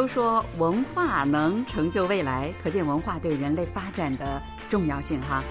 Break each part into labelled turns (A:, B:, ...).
A: 都说文化能成就未来，可见文化对人类发展的重要性哈。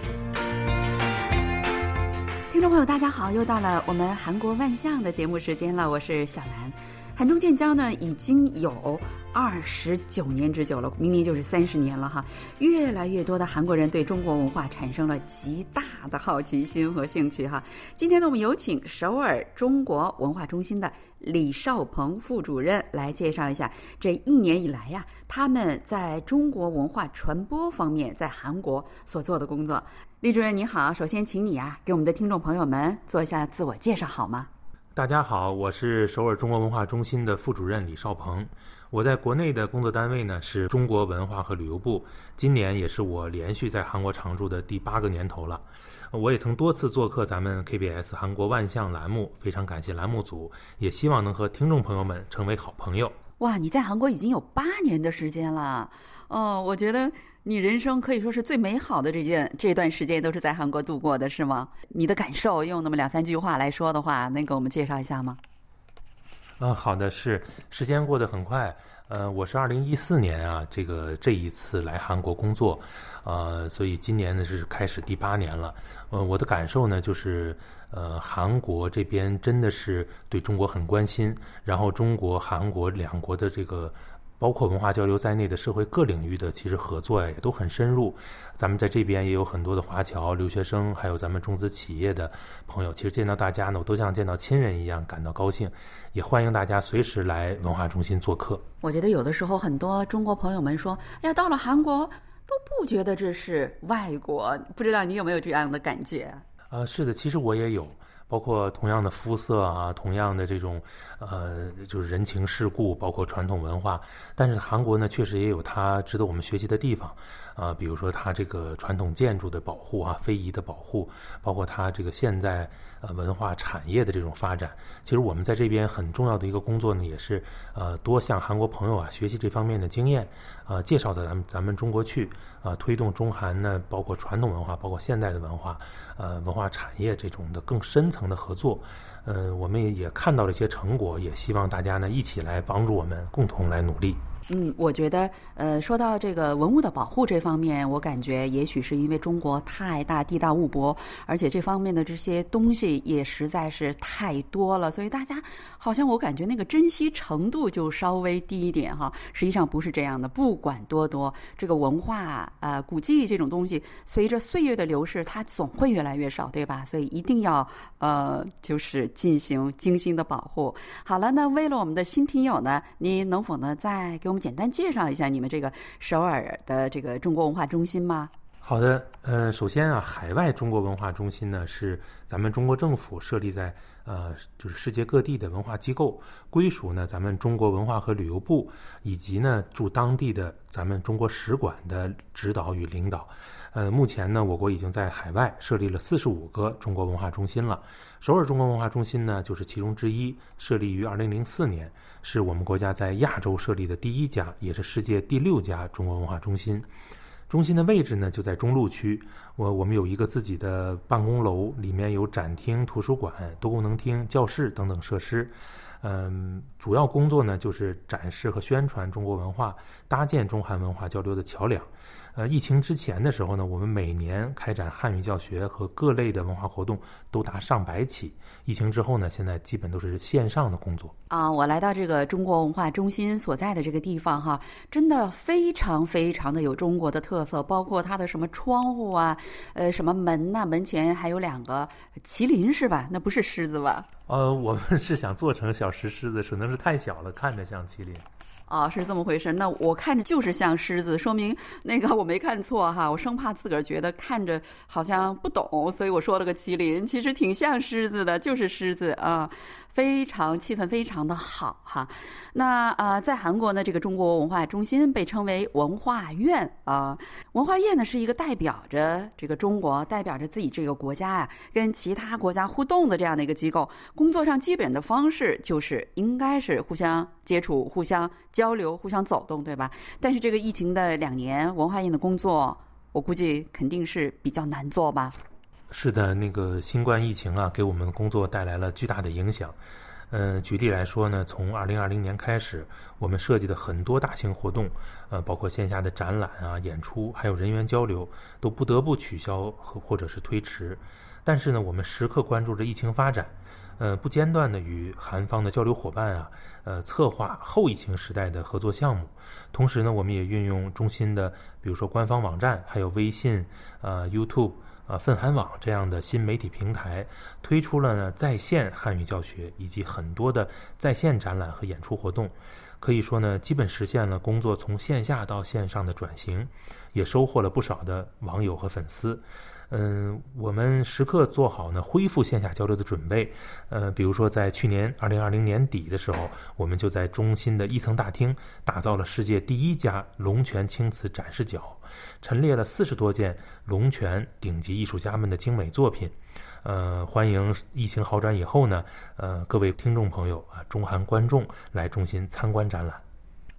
A: 听众朋友，大家好，又到了我们韩国万象的节目时间了，我是小兰。韩中建交呢，已经有二十九年之久了，明年就是三十年了哈。越来越多的韩国人对中国文化产生了极大的好奇心和兴趣哈。今天呢，我们有请首尔中国文化中心的李少鹏副主任来介绍一下这一年以来呀，他们在中国文化传播方面在韩国所做的工作。李主任你好，首先请你啊，给我们的听众朋友们做一下自我介绍好吗？
B: 大家好，我是首尔中国文化中心的副主任李少鹏。我在国内的工作单位呢是中国文化和旅游部，今年也是我连续在韩国常驻的第八个年头了。我也曾多次做客咱们 KBS 韩国万象栏目，非常感谢栏目组，也希望能和听众朋友们成为好朋友。
A: 哇，你在韩国已经有八年的时间了，哦，我觉得。你人生可以说是最美好的这件这段时间都是在韩国度过的，是吗？你的感受用那么两三句话来说的话，能给我们介绍一下吗？
B: 嗯，好的，是时间过得很快。呃，我是二零一四年啊，这个这一次来韩国工作，呃，所以今年呢是开始第八年了。呃，我的感受呢就是，呃，韩国这边真的是对中国很关心，然后中国韩国两国的这个。包括文化交流在内的社会各领域的其实合作呀也都很深入，咱们在这边也有很多的华侨留学生，还有咱们中资企业的朋友，其实见到大家呢，我都像见到亲人一样感到高兴，也欢迎大家随时来文化中心做客。
A: 我觉得有的时候很多中国朋友们说，哎呀，到了韩国都不觉得这是外国，不知道你有没有这样的感觉？
B: 啊，是的，其实我也有。包括同样的肤色啊，同样的这种，呃，就是人情世故，包括传统文化。但是韩国呢，确实也有它值得我们学习的地方，啊，比如说它这个传统建筑的保护啊，非遗的保护，包括它这个现在呃文化产业的这种发展。其实我们在这边很重要的一个工作呢，也是呃多向韩国朋友啊学习这方面的经验，啊，介绍到咱们咱们中国去，啊，推动中韩呢，包括传统文化，包括现代的文化。呃，文化产业这种的更深层的合作，呃，我们也也看到了一些成果，也希望大家呢一起来帮助我们，共同来努力。
A: 嗯，我觉得，呃，说到这个文物的保护这方面，我感觉也许是因为中国太大，地大物博，而且这方面的这些东西也实在是太多了，所以大家好像我感觉那个珍惜程度就稍微低一点哈。实际上不是这样的，不管多多，这个文化呃古迹这种东西，随着岁月的流逝，它总会越来越少，对吧？所以一定要呃，就是进行精心的保护。好了，那为了我们的新听友呢，你能否呢再给我们？简单介绍一下你们这个首尔的这个中国文化中心吗？
B: 好的，呃，首先啊，海外中国文化中心呢是咱们中国政府设立在呃就是世界各地的文化机构，归属呢咱们中国文化和旅游部，以及呢驻当地的咱们中国使馆的指导与领导。呃，目前呢，我国已经在海外设立了四十五个中国文化中心了。首尔中国文化中心呢，就是其中之一，设立于二零零四年，是我们国家在亚洲设立的第一家，也是世界第六家中国文化中心。中心的位置呢，就在中路区。我我们有一个自己的办公楼，里面有展厅、图书馆、多功能厅、教室等等设施。嗯，主要工作呢，就是展示和宣传中国文化，搭建中韩文化交流的桥梁。呃，疫情之前的时候呢，我们每年开展汉语教学和各类的文化活动都达上百起。疫情之后呢，现在基本都是线上的工作。
A: 啊，我来到这个中国文化中心所在的这个地方哈，真的非常非常的有中国的特色，包括它的什么窗户啊，呃，什么门呐，门前还有两个麒麟是吧？那不是狮子吧？
B: 呃，我们是想做成小石狮子，可能是太小了，看着像麒麟。
A: 啊，是这么回事。那我看着就是像狮子，说明 那个我没看错哈。我生怕自个儿觉得看着好像不懂，所以我说了个麒麟，其实挺像狮子的，就是狮子啊。非常气氛非常的好哈。那啊，在韩国呢，这个中国文化中心被称为文化院啊。文化院呢是一个代表着这个中国，代表着自己这个国家啊，跟其他国家互动的这样的一个机构。工作上基本的方式就是应该是互相接触、互相。交流，互相走动，对吧？但是这个疫情的两年，文化院的工作，我估计肯定是比较难做吧。
B: 是的，那个新冠疫情啊，给我们工作带来了巨大的影响。嗯，举例来说呢，从二零二零年开始，我们设计的很多大型活动，呃，包括线下的展览啊、演出，还有人员交流，都不得不取消和或者是推迟。但是呢，我们时刻关注着疫情发展，呃，不间断的与韩方的交流伙伴啊，呃，策划后疫情时代的合作项目。同时呢，我们也运用中心的，比如说官方网站，还有微信、呃 YouTube。啊，奋韩网这样的新媒体平台推出了呢在线汉语教学以及很多的在线展览和演出活动，可以说呢，基本实现了工作从线下到线上的转型，也收获了不少的网友和粉丝。嗯，我们时刻做好呢恢复线下交流的准备。呃，比如说在去年二零二零年底的时候，我们就在中心的一层大厅打造了世界第一家龙泉青瓷展示角。陈列了四十多件龙泉顶级艺术家们的精美作品，呃，欢迎疫情好转以后呢，呃，各位听众朋友啊，中韩观众来中心参观展览。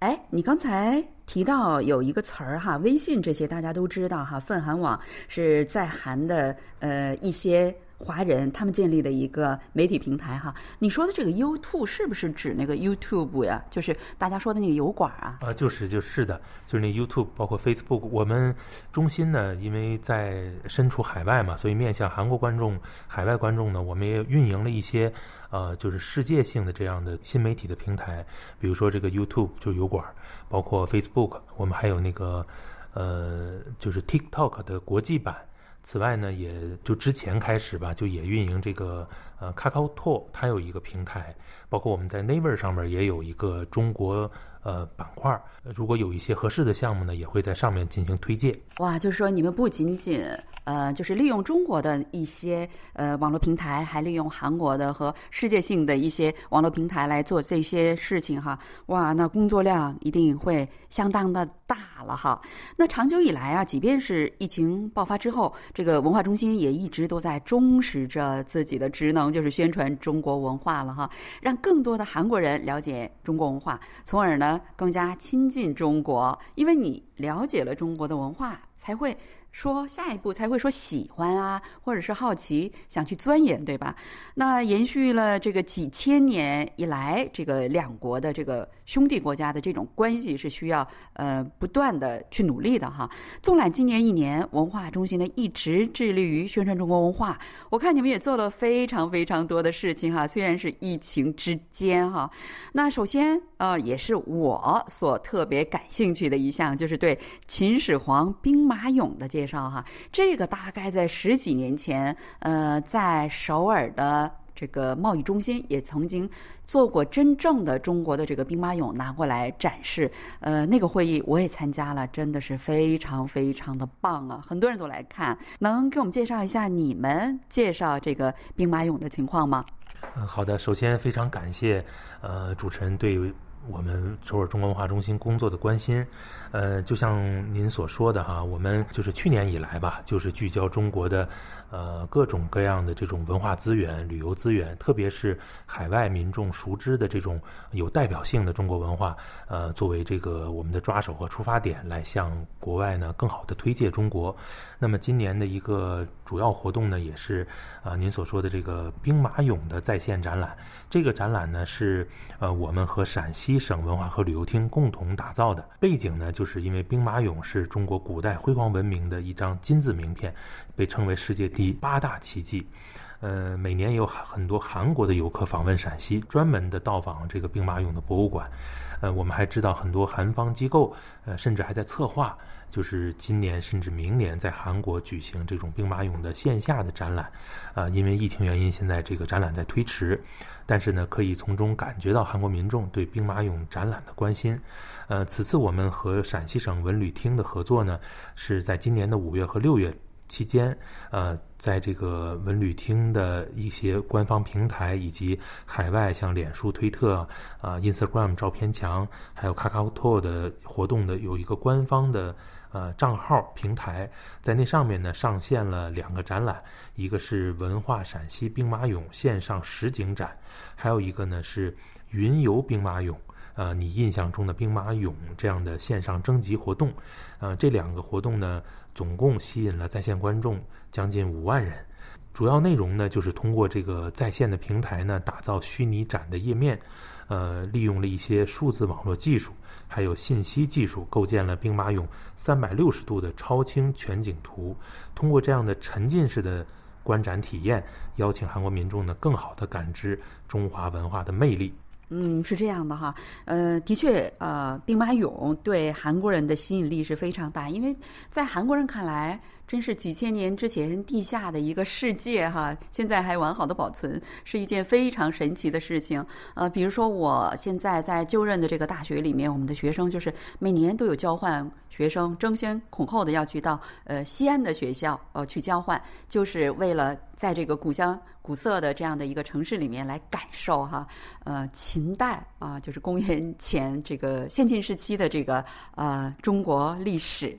A: 哎，你刚才提到有一个词儿哈，微信这些大家都知道哈，泛韩网是在韩的呃一些。华人他们建立的一个媒体平台哈，你说的这个 YouTube 是不是指那个 YouTube 呀？就是大家说的那个油管啊？
B: 啊，就是就是的，就是那 YouTube，包括 Facebook。我们中心呢，因为在身处海外嘛，所以面向韩国观众、海外观众呢，我们也运营了一些呃，就是世界性的这样的新媒体的平台，比如说这个 YouTube 就油管，包括 Facebook，我们还有那个呃，就是 TikTok 的国际版。此外呢，也就之前开始吧，就也运营这个呃 KakaoTalk，它有一个平台，包括我们在 Naver 上面也有一个中国呃板块。如果有一些合适的项目呢，也会在上面进行推荐。
A: 哇，就是说你们不仅仅呃，就是利用中国的一些呃网络平台，还利用韩国的和世界性的一些网络平台来做这些事情哈。哇，那工作量一定会相当的大了哈。那长久以来啊，即便是疫情爆发之后，这个文化中心也一直都在忠实着自己的职能，就是宣传中国文化了哈，让更多的韩国人了解中国文化，从而呢更加亲近中国。因为你了解了中国的文化，才会。说下一步才会说喜欢啊，或者是好奇想去钻研，对吧？那延续了这个几千年以来，这个两国的这个兄弟国家的这种关系是需要呃不断的去努力的哈。纵览今年一年，文化中心呢一直致力于宣传中国文化。我看你们也做了非常非常多的事情哈，虽然是疫情之间哈。那首先呃也是我所特别感兴趣的一项，就是对秦始皇兵马俑的这介绍哈，这个大概在十几年前，呃，在首尔的这个贸易中心也曾经做过真正的中国的这个兵马俑拿过来展示，呃，那个会议我也参加了，真的是非常非常的棒啊，很多人都来看，能给我们介绍一下你们介绍这个兵马俑的情况吗？
B: 嗯，好的，首先非常感谢，呃，主持人对我们首尔中国文化中心工作的关心。呃，就像您所说的哈，我们就是去年以来吧，就是聚焦中国的呃各种各样的这种文化资源、旅游资源，特别是海外民众熟知的这种有代表性的中国文化，呃，作为这个我们的抓手和出发点，来向国外呢更好的推介中国。那么今年的一个主要活动呢，也是啊您所说的这个兵马俑的在线展览。这个展览呢是呃我们和陕西省文化和旅游厅共同打造的，背景呢。就是因为兵马俑是中国古代辉煌文明的一张金字名片，被称为世界第八大奇迹。呃，每年有很多韩国的游客访问陕西，专门的到访这个兵马俑的博物馆。呃，我们还知道很多韩方机构，呃，甚至还在策划。就是今年甚至明年在韩国举行这种兵马俑的线下的展览，啊，因为疫情原因，现在这个展览在推迟，但是呢，可以从中感觉到韩国民众对兵马俑展览的关心。呃，此次我们和陕西省文旅厅的合作呢，是在今年的五月和六月期间，呃，在这个文旅厅的一些官方平台以及海外像脸书、推特、啊 Instagram 照片墙，还有 KakaoTalk 的活动的有一个官方的。呃，账号平台在那上面呢，上线了两个展览，一个是文化陕西兵马俑线上实景展，还有一个呢是云游兵马俑，呃，你印象中的兵马俑这样的线上征集活动，呃，这两个活动呢，总共吸引了在线观众将近五万人。主要内容呢，就是通过这个在线的平台呢，打造虚拟展的页面，呃，利用了一些数字网络技术，还有信息技术，构建了兵马俑三百六十度的超清全景图。通过这样的沉浸式的观展体验，邀请韩国民众呢，更好的感知中华文化的魅力。
A: 嗯，是这样的哈，呃，的确，呃，兵马俑对韩国人的吸引力是非常大，因为在韩国人看来。真是几千年之前地下的一个世界哈，现在还完好的保存，是一件非常神奇的事情。呃，比如说我现在在就任的这个大学里面，我们的学生就是每年都有交换学生，争先恐后的要去到呃西安的学校呃去交换，就是为了在这个古香古色的这样的一个城市里面来感受哈，呃秦代啊，就是公元前这个先秦时期的这个呃中国历史。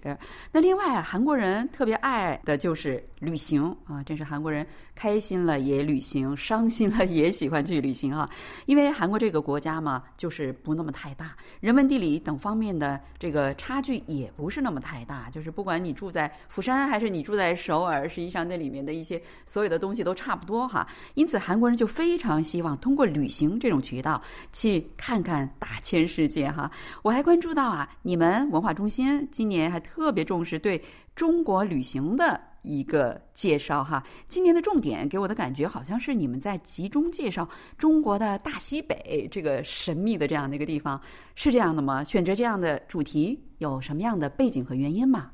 A: 那另外啊韩国人特别。爱的就是旅行啊，真是韩国人开心了也旅行，伤心了也喜欢去旅行啊。因为韩国这个国家嘛，就是不那么太大，人文地理等方面的这个差距也不是那么太大。就是不管你住在釜山还是你住在首尔，实际上那里面的一些所有的东西都差不多哈。因此韩国人就非常希望通过旅行这种渠道去看看大千世界哈。我还关注到啊，你们文化中心今年还特别重视对。中国旅行的一个介绍哈，今年的重点给我的感觉好像是你们在集中介绍中国的大西北这个神秘的这样的一个地方，是这样的吗？选择这样的主题有什么样的背景和原因吗？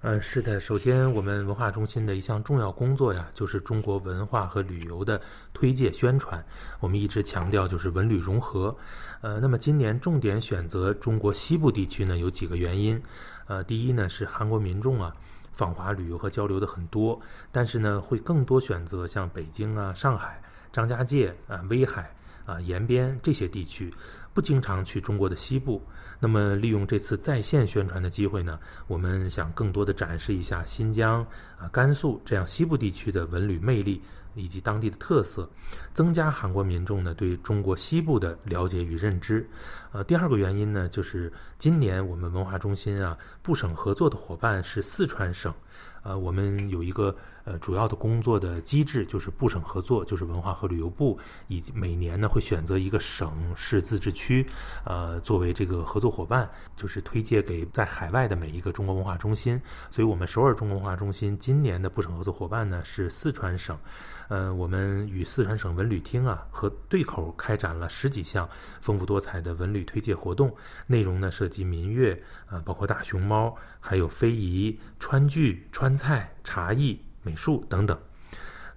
B: 呃，是的，首先我们文化中心的一项重要工作呀，就是中国文化和旅游的推介宣传。我们一直强调就是文旅融合。呃，那么今年重点选择中国西部地区呢，有几个原因。呃，第一呢是韩国民众啊访华旅游和交流的很多，但是呢会更多选择像北京啊、上海、张家界啊、威海啊、延边这些地区，不经常去中国的西部。那么利用这次在线宣传的机会呢，我们想更多的展示一下新疆啊、甘肃这样西部地区的文旅魅力。以及当地的特色，增加韩国民众呢对中国西部的了解与认知。呃，第二个原因呢，就是今年我们文化中心啊，部省合作的伙伴是四川省。呃，我们有一个呃主要的工作的机制，就是部省合作，就是文化和旅游部，以及每年呢会选择一个省市自治区，呃，作为这个合作伙伴，就是推介给在海外的每一个中国文化中心。所以，我们首尔中国文化中心今年的部省合作伙伴呢是四川省。呃，我们与四川省文旅厅啊和对口开展了十几项丰富多彩的文旅推介活动，内容呢涉及民乐啊，包括大熊猫，还有非遗、川剧、川菜、茶艺、美术等等。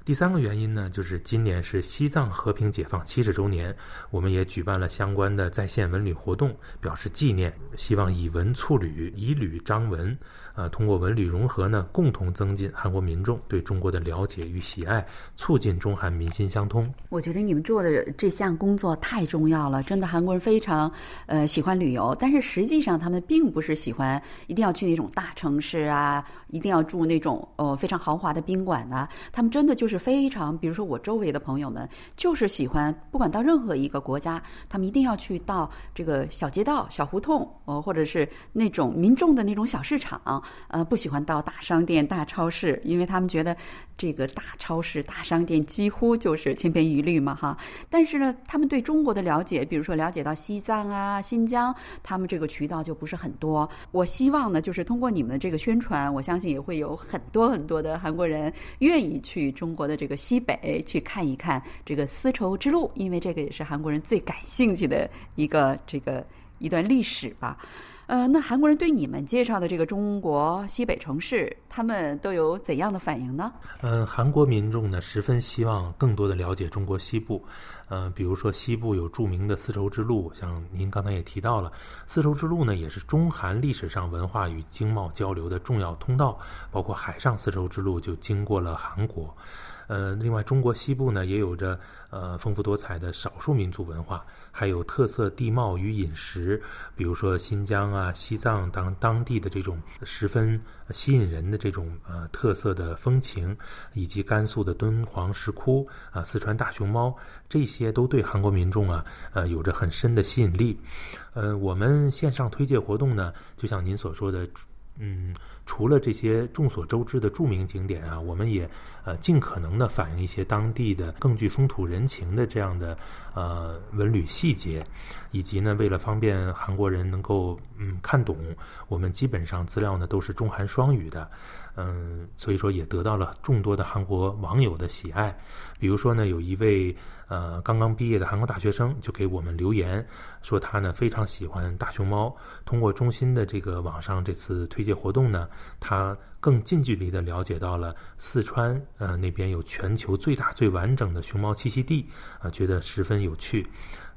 B: 第三个原因呢，就是今年是西藏和平解放七十周年，我们也举办了相关的在线文旅活动，表示纪念，希望以文促旅，以旅张文，呃，通过文旅融合呢，共同增进韩国民众对中国的了解与喜爱，促进中韩民心相通。
A: 我觉得你们做的这项工作太重要了，真的，韩国人非常呃喜欢旅游，但是实际上他们并不是喜欢一定要去那种大城市啊，一定要住那种呃非常豪华的宾馆呐，他们真的就是。非常，比如说我周围的朋友们，就是喜欢不管到任何一个国家，他们一定要去到这个小街道、小胡同，呃，或者是那种民众的那种小市场，呃，不喜欢到大商店、大超市，因为他们觉得这个大超市、大商店几乎就是千篇一律嘛，哈。但是呢，他们对中国的了解，比如说了解到西藏啊、新疆，他们这个渠道就不是很多。我希望呢，就是通过你们的这个宣传，我相信也会有很多很多的韩国人愿意去中国。的这个西北去看一看这个丝绸之路，因为这个也是韩国人最感兴趣的一个这个一段历史吧。呃，那韩国人对你们介绍的这个中国西北城市，他们都有怎样的反应呢？
B: 嗯，韩国民众呢十分希望更多的了解中国西部。呃，比如说西部有著名的丝绸之路，像您刚才也提到了，丝绸之路呢也是中韩历史上文化与经贸交流的重要通道，包括海上丝绸之路就经过了韩国。呃，另外，中国西部呢也有着呃丰富多彩的少数民族文化，还有特色地貌与饮食，比如说新疆啊、西藏当当地的这种十分吸引人的这种呃特色的风情，以及甘肃的敦煌石窟啊、四川大熊猫，这些都对韩国民众啊呃有着很深的吸引力。呃，我们线上推介活动呢，就像您所说的。嗯，除了这些众所周知的著名景点啊，我们也呃尽可能的反映一些当地的更具风土人情的这样的呃文旅细节，以及呢，为了方便韩国人能够嗯看懂，我们基本上资料呢都是中韩双语的。嗯，所以说也得到了众多的韩国网友的喜爱。比如说呢，有一位呃刚刚毕业的韩国大学生就给我们留言，说他呢非常喜欢大熊猫。通过中心的这个网上这次推介活动呢，他更近距离的了解到了四川呃那边有全球最大最完整的熊猫栖息地，啊，觉得十分有趣。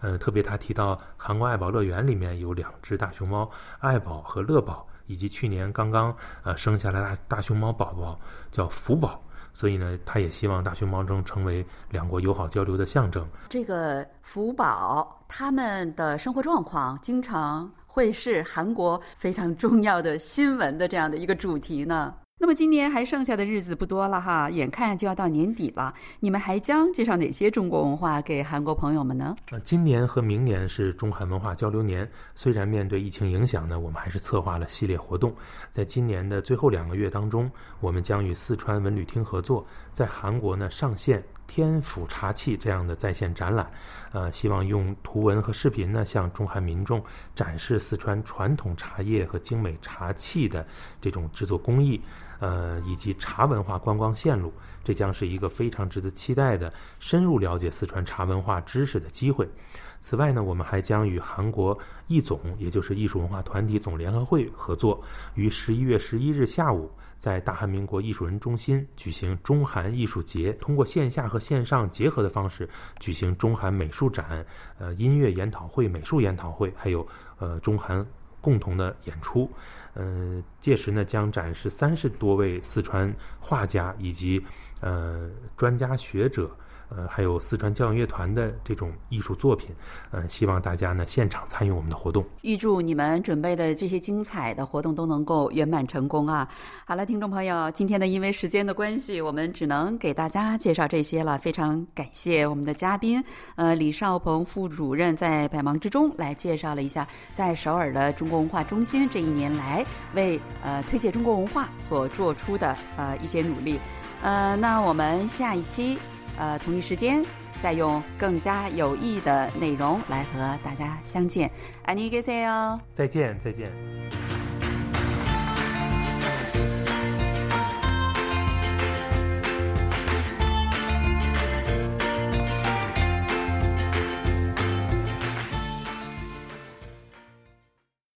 B: 呃，特别他提到韩国爱宝乐园里面有两只大熊猫，爱宝和乐宝。以及去年刚刚呃生下来大大熊猫宝宝叫福宝，所以呢，他也希望大熊猫中成为两国友好交流的象征。
A: 这个福宝他们的生活状况经常会是韩国非常重要的新闻的这样的一个主题呢。那么今年还剩下的日子不多了哈，眼看就要到年底了，你们还将介绍哪些中国文化给韩国朋友们呢？
B: 呃，今年和明年是中韩文化交流年，虽然面对疫情影响呢，我们还是策划了系列活动。在今年的最后两个月当中，我们将与四川文旅厅合作，在韩国呢上线。天府茶器这样的在线展览，呃，希望用图文和视频呢，向中韩民众展示四川传统茶叶和精美茶器的这种制作工艺，呃，以及茶文化观光线路。这将是一个非常值得期待的深入了解四川茶文化知识的机会。此外呢，我们还将与韩国艺总，也就是艺术文化团体总联合会合作，于十一月十一日下午。在大韩民国艺术人中心举行中韩艺术节，通过线下和线上结合的方式举行中韩美术展、呃音乐研讨会、美术研讨会，还有呃中韩共同的演出。呃，届时呢将展示三十多位四川画家以及呃专家学者。呃，还有四川交响乐团的这种艺术作品，呃，希望大家呢现场参与我们的活动。
A: 预祝你们准备的这些精彩的活动都能够圆满成功啊！好了，听众朋友，今天呢，因为时间的关系，我们只能给大家介绍这些了。非常感谢我们的嘉宾，呃，李少鹏副主任在百忙之中来介绍了一下在首尔的中国文化中心这一年来为呃推介中国文化所做出的呃一些努力。呃，那我们下一期。呃，同一时间再用更加有益的内容来和大家相见。안녕히계세 요。
B: 再见，再见。